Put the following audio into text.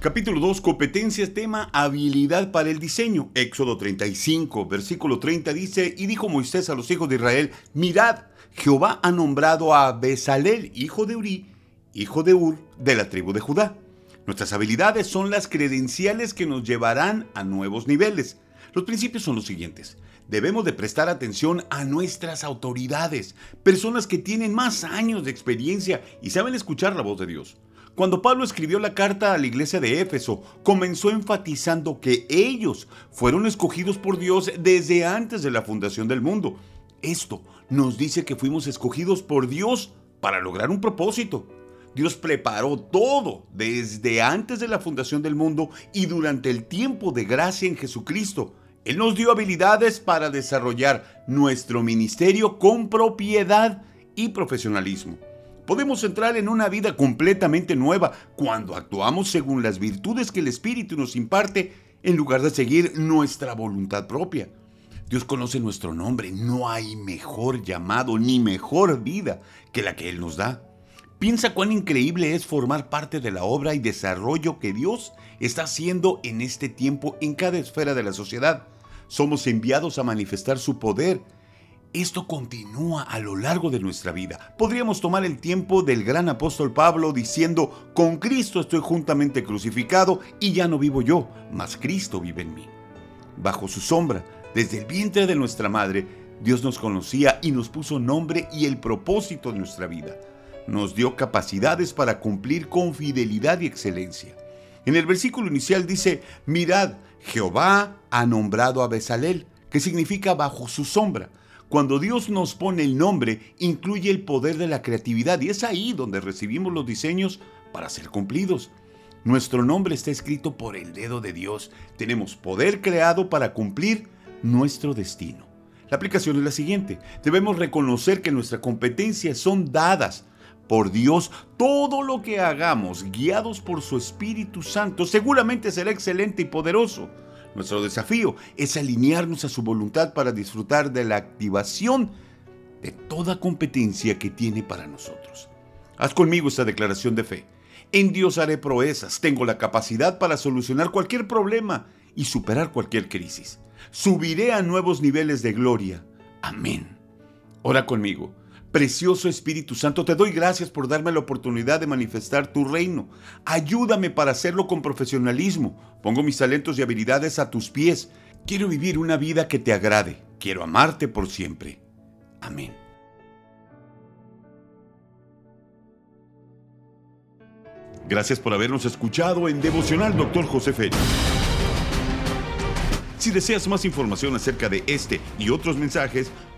Capítulo 2, competencias, tema habilidad para el diseño. Éxodo 35, versículo 30 dice, y dijo Moisés a los hijos de Israel, mirad, Jehová ha nombrado a Besalel, hijo de Uri, hijo de Ur, de la tribu de Judá. Nuestras habilidades son las credenciales que nos llevarán a nuevos niveles. Los principios son los siguientes. Debemos de prestar atención a nuestras autoridades, personas que tienen más años de experiencia y saben escuchar la voz de Dios. Cuando Pablo escribió la carta a la iglesia de Éfeso, comenzó enfatizando que ellos fueron escogidos por Dios desde antes de la fundación del mundo. Esto nos dice que fuimos escogidos por Dios para lograr un propósito. Dios preparó todo desde antes de la fundación del mundo y durante el tiempo de gracia en Jesucristo. Él nos dio habilidades para desarrollar nuestro ministerio con propiedad y profesionalismo. Podemos entrar en una vida completamente nueva cuando actuamos según las virtudes que el Espíritu nos imparte en lugar de seguir nuestra voluntad propia. Dios conoce nuestro nombre, no hay mejor llamado ni mejor vida que la que Él nos da. Piensa cuán increíble es formar parte de la obra y desarrollo que Dios está haciendo en este tiempo en cada esfera de la sociedad. Somos enviados a manifestar su poder esto continúa a lo largo de nuestra vida. Podríamos tomar el tiempo del gran apóstol Pablo diciendo, con Cristo estoy juntamente crucificado y ya no vivo yo, mas Cristo vive en mí. Bajo su sombra, desde el vientre de nuestra madre, Dios nos conocía y nos puso nombre y el propósito de nuestra vida. Nos dio capacidades para cumplir con fidelidad y excelencia. En el versículo inicial dice, mirad, Jehová ha nombrado a Besalel, que significa bajo su sombra. Cuando Dios nos pone el nombre, incluye el poder de la creatividad y es ahí donde recibimos los diseños para ser cumplidos. Nuestro nombre está escrito por el dedo de Dios. Tenemos poder creado para cumplir nuestro destino. La aplicación es la siguiente. Debemos reconocer que nuestras competencias son dadas por Dios. Todo lo que hagamos, guiados por su Espíritu Santo, seguramente será excelente y poderoso. Nuestro desafío es alinearnos a su voluntad para disfrutar de la activación de toda competencia que tiene para nosotros. Haz conmigo esta declaración de fe. En Dios haré proezas, tengo la capacidad para solucionar cualquier problema y superar cualquier crisis. Subiré a nuevos niveles de gloria. Amén. Ora conmigo. Precioso Espíritu Santo, te doy gracias por darme la oportunidad de manifestar tu reino. Ayúdame para hacerlo con profesionalismo. Pongo mis talentos y habilidades a tus pies. Quiero vivir una vida que te agrade. Quiero amarte por siempre. Amén. Gracias por habernos escuchado en Devocional Dr. José Félix. Si deseas más información acerca de este y otros mensajes,